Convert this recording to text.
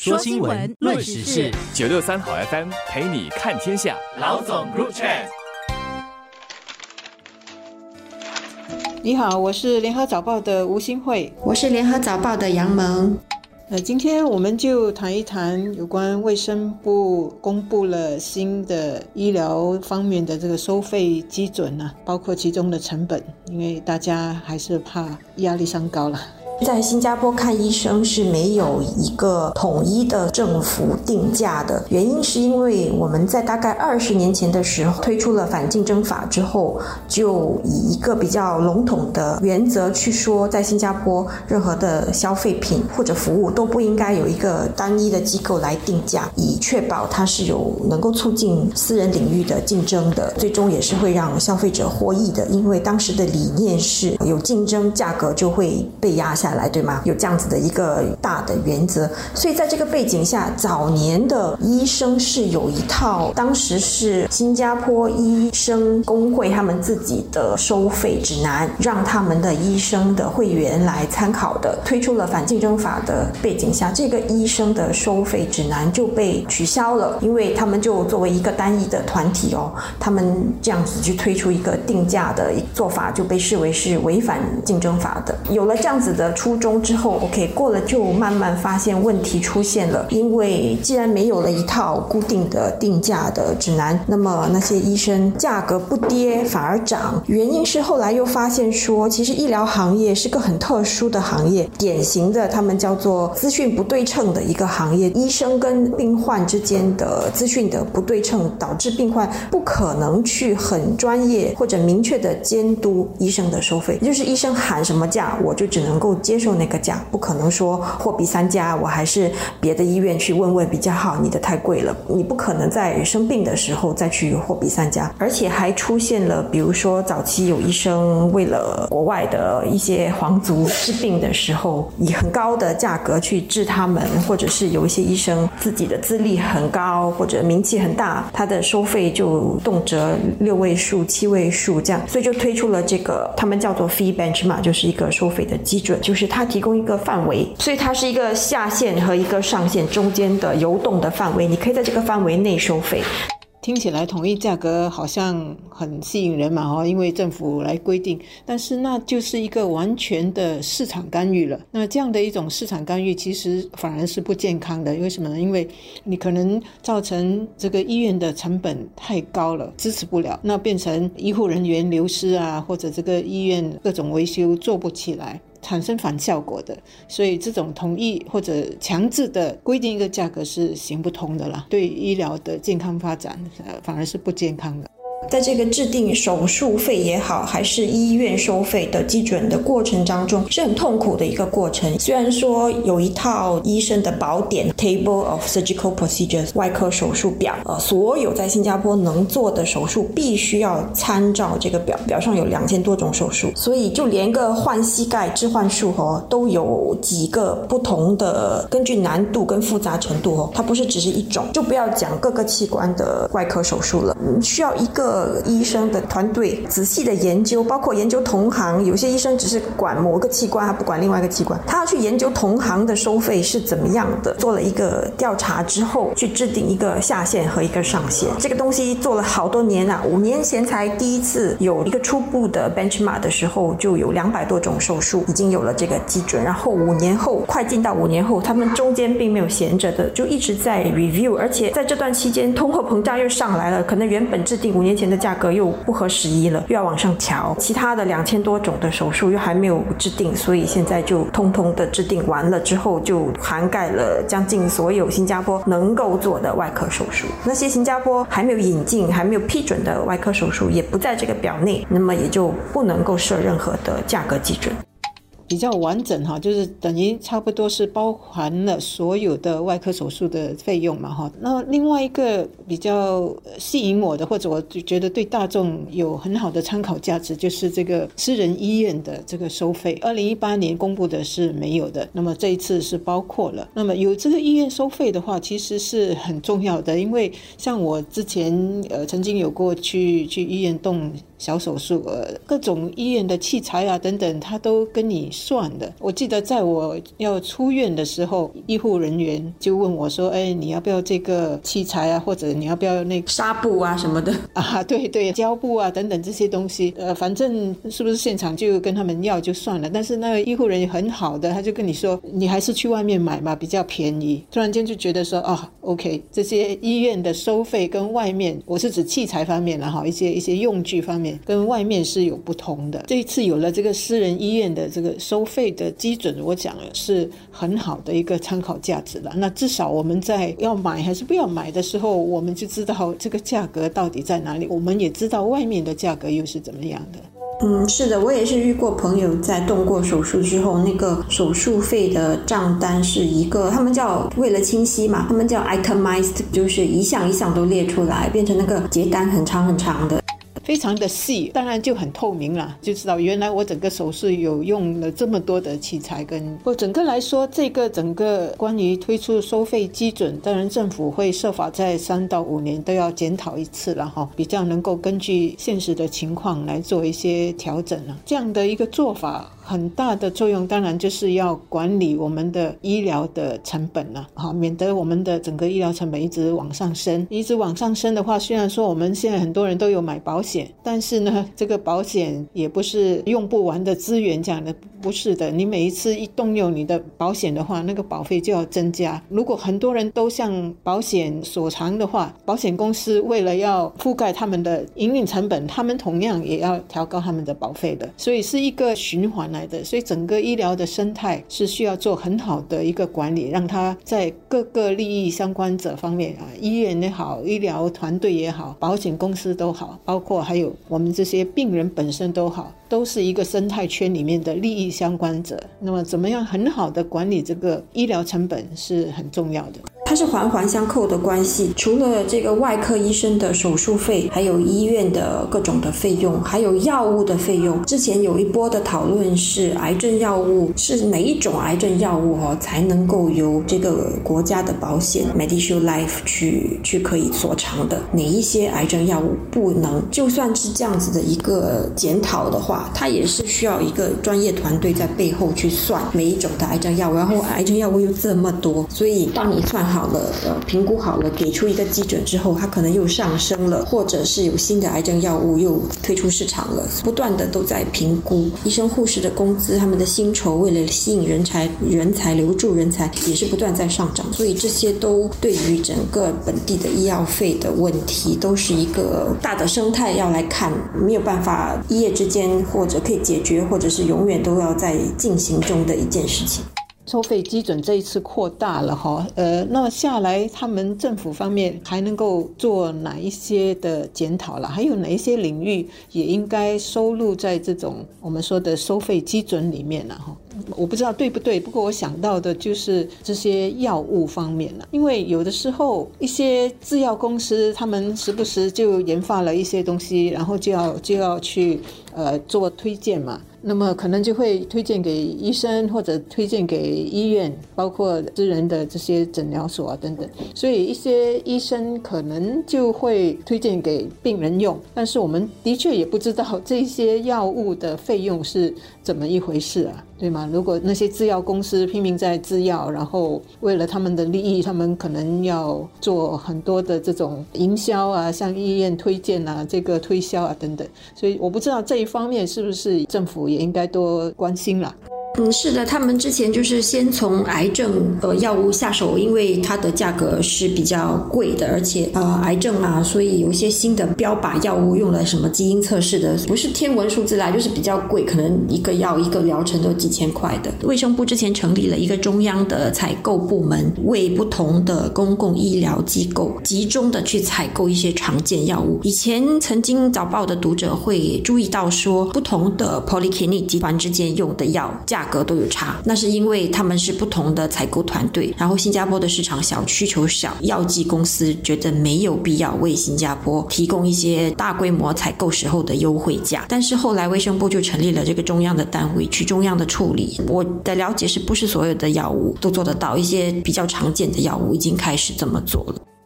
说新闻，论时事，九六三好 FM 陪你看天下。老总 Group Chat。你好，我是联合早报的吴新慧，我是联合早报的杨萌。那今天我们就谈一谈有关卫生部公布了新的医疗方面的这个收费基准呢，包括其中的成本，因为大家还是怕压力山高了。在新加坡看医生是没有一个统一的政府定价的，原因是因为我们在大概二十年前的时候推出了反竞争法之后，就以一个比较笼统的原则去说，在新加坡任何的消费品或者服务都不应该有一个单一的机构来定价，以确保它是有能够促进私人领域的竞争的，最终也是会让消费者获益的，因为当时的理念是有竞争，价格就会被压下。来对吗？有这样子的一个大的原则，所以在这个背景下，早年的医生是有一套，当时是新加坡医生工会他们自己的收费指南，让他们的医生的会员来参考的。推出了反竞争法的背景下，这个医生的收费指南就被取消了，因为他们就作为一个单一的团体哦，他们这样子去推出一个定价的做法，就被视为是违反竞争法的。有了这样子的。初中之后，OK，过了就慢慢发现问题出现了。因为既然没有了一套固定的定价的指南，那么那些医生价格不跌反而涨。原因是后来又发现说，其实医疗行业是个很特殊的行业，典型的他们叫做资讯不对称的一个行业。医生跟病患之间的资讯的不对称，导致病患不可能去很专业或者明确的监督医生的收费。就是医生喊什么价，我就只能够。接受那个价，不可能说货比三家，我还是别的医院去问问比较好。你的太贵了，你不可能在生病的时候再去货比三家。而且还出现了，比如说早期有医生为了国外的一些皇族治病的时候，以很高的价格去治他们，或者是有一些医生自己的资历很高或者名气很大，他的收费就动辄六位数、七位数这样，所以就推出了这个他们叫做 fee bench 嘛，就是一个收费的基准，就。是是它提供一个范围，所以它是一个下限和一个上限中间的游动的范围，你可以在这个范围内收费。听起来统一价格好像很吸引人嘛，哈，因为政府来规定，但是那就是一个完全的市场干预了。那这样的一种市场干预，其实反而是不健康的。为什么呢？因为你可能造成这个医院的成本太高了，支持不了，那变成医护人员流失啊，或者这个医院各种维修做不起来。产生反效果的，所以这种同意或者强制的规定一个价格是行不通的啦，对医疗的健康发展，呃，反而是不健康的。在这个制定手术费也好，还是医院收费的基准的过程当中，是很痛苦的一个过程。虽然说有一套医生的宝典 （Table of Surgical Procedures，外科手术表），呃，所有在新加坡能做的手术必须要参照这个表，表上有两千多种手术，所以就连个换膝盖置换术哦，都有几个不同的，根据难度跟复杂程度哦，它不是只是一种，就不要讲各个器官的外科手术了，需要一个呃。医生的团队仔细的研究，包括研究同行。有些医生只是管某个器官，他不管另外一个器官。他要去研究同行的收费是怎么样的，做了一个调查之后，去制定一个下限和一个上限。这个东西做了好多年啊，五年前才第一次有一个初步的 benchmark 的时候，就有两百多种手术已经有了这个基准。然后五年后，快进到五年后，他们中间并没有闲着的，就一直在 review。而且在这段期间，通货膨胀又上来了，可能原本制定五年前的价格又不合时宜了，又要往上调。其他的两千多种的手术又还没有制定，所以现在就通通的制定完了之后，就涵盖了将近所有新加坡能够做的外科手术。那些新加坡还没有引进、还没有批准的外科手术，也不在这个表内，那么也就不能够设任何的价格基准。比较完整哈，就是等于差不多是包含了所有的外科手术的费用嘛哈。那另外一个比较吸引我的，或者我就觉得对大众有很好的参考价值，就是这个私人医院的这个收费。二零一八年公布的是没有的，那么这一次是包括了。那么有这个医院收费的话，其实是很重要的，因为像我之前呃曾经有过去去医院动小手术，呃，各种医院的器材啊等等，他都跟你算的。我记得在我要出院的时候，医护人员就问我说：“哎，你要不要这个器材啊？或者你要不要那个纱布啊什么的 啊？对对，胶布啊等等这些东西，呃，反正是不是现场就跟他们要就算了。但是那个医护人员很好的，他就跟你说，你还是去外面买嘛，比较便宜。突然间就觉得说，啊，OK，这些医院的收费跟外面，我是指器材方面了哈，一些一些用具方面跟外面是有不同的。这一次有了这个私人医院的这个收费的基准，我讲了是很好的一个参考价值了。那至少我们在要买还是不要买的时候，我们就知道这个价格到底在哪里，我们也知道外面的价格又是怎么样的。嗯，是的，我也是遇过朋友在动过手术之后，那个手术费的账单是一个，他们叫为了清晰嘛，他们叫 itemized，就是一项一项都列出来，变成那个结单很长很长的。非常的细，当然就很透明了，就知道原来我整个手术有用了这么多的器材跟。我，整个来说，这个整个关于推出收费基准，当然政府会设法在三到五年都要检讨一次了哈，比较能够根据现实的情况来做一些调整了。这样的一个做法。很大的作用，当然就是要管理我们的医疗的成本了，好，免得我们的整个医疗成本一直往上升。一直往上升的话，虽然说我们现在很多人都有买保险，但是呢，这个保险也不是用不完的资源，这样的不是的。你每一次一动用你的保险的话，那个保费就要增加。如果很多人都向保险所偿的话，保险公司为了要覆盖他们的营运成本，他们同样也要调高他们的保费的，所以是一个循环来的，所以整个医疗的生态是需要做很好的一个管理，让它在各个利益相关者方面啊，医院也好，医疗团队也好，保险公司都好，包括还有我们这些病人本身都好，都是一个生态圈里面的利益相关者。那么，怎么样很好的管理这个医疗成本是很重要的。它是环环相扣的关系，除了这个外科医生的手术费，还有医院的各种的费用，还有药物的费用。之前有一波的讨论是，癌症药物是哪一种癌症药物哦，才能够由这个国家的保险 Medishield Life 去去可以所偿的？哪一些癌症药物不能？就算是这样子的一个检讨的话，它也是需要一个专业团队在背后去算每一种的癌症药物，然后癌症药物又这么多，所以当你算好。好了，呃，评估好了，给出一个基准之后，它可能又上升了，或者是有新的癌症药物又推出市场了，不断的都在评估。医生、护士的工资，他们的薪酬，为了吸引人才、人才留住人才，也是不断在上涨。所以这些都对于整个本地的医药费的问题，都是一个大的生态要来看，没有办法一夜之间或者可以解决，或者是永远都要在进行中的一件事情。收费基准这一次扩大了哈，呃，那下来他们政府方面还能够做哪一些的检讨了？还有哪一些领域也应该收录在这种我们说的收费基准里面了哈？我不知道对不对，不过我想到的就是这些药物方面了，因为有的时候一些制药公司他们时不时就研发了一些东西，然后就要就要去呃做推荐嘛。那么可能就会推荐给医生或者推荐给医院，包括私人的这些诊疗所啊等等。所以一些医生可能就会推荐给病人用，但是我们的确也不知道这些药物的费用是怎么一回事啊，对吗？如果那些制药公司拼命在制药，然后为了他们的利益，他们可能要做很多的这种营销啊，向医院推荐啊，这个推销啊等等。所以我不知道这一方面是不是政府。也应该多关心了。嗯，是的，他们之前就是先从癌症呃药物下手，因为它的价格是比较贵的，而且呃癌症嘛，所以有一些新的标靶药物用了什么基因测试的，不是天文数字啦，就是比较贵，可能一个药一个疗程都几千块的。卫生部之前成立了一个中央的采购部门，为不同的公共医疗机构集中的去采购一些常见药物。以前曾经早报的读者会注意到说，不同的 polyclinic 集团之间用的药价。格都有差，那是因为他们是不同的采购团队，然后新加坡的市场小，需求小，药剂公司觉得没有必要为新加坡提供一些大规模采购时候的优惠价。但是后来卫生部就成立了这个中央的单位，去中央的处理。我的了解是不是所有的药物都做得到？一些比较常见的药物已经开始这么做了。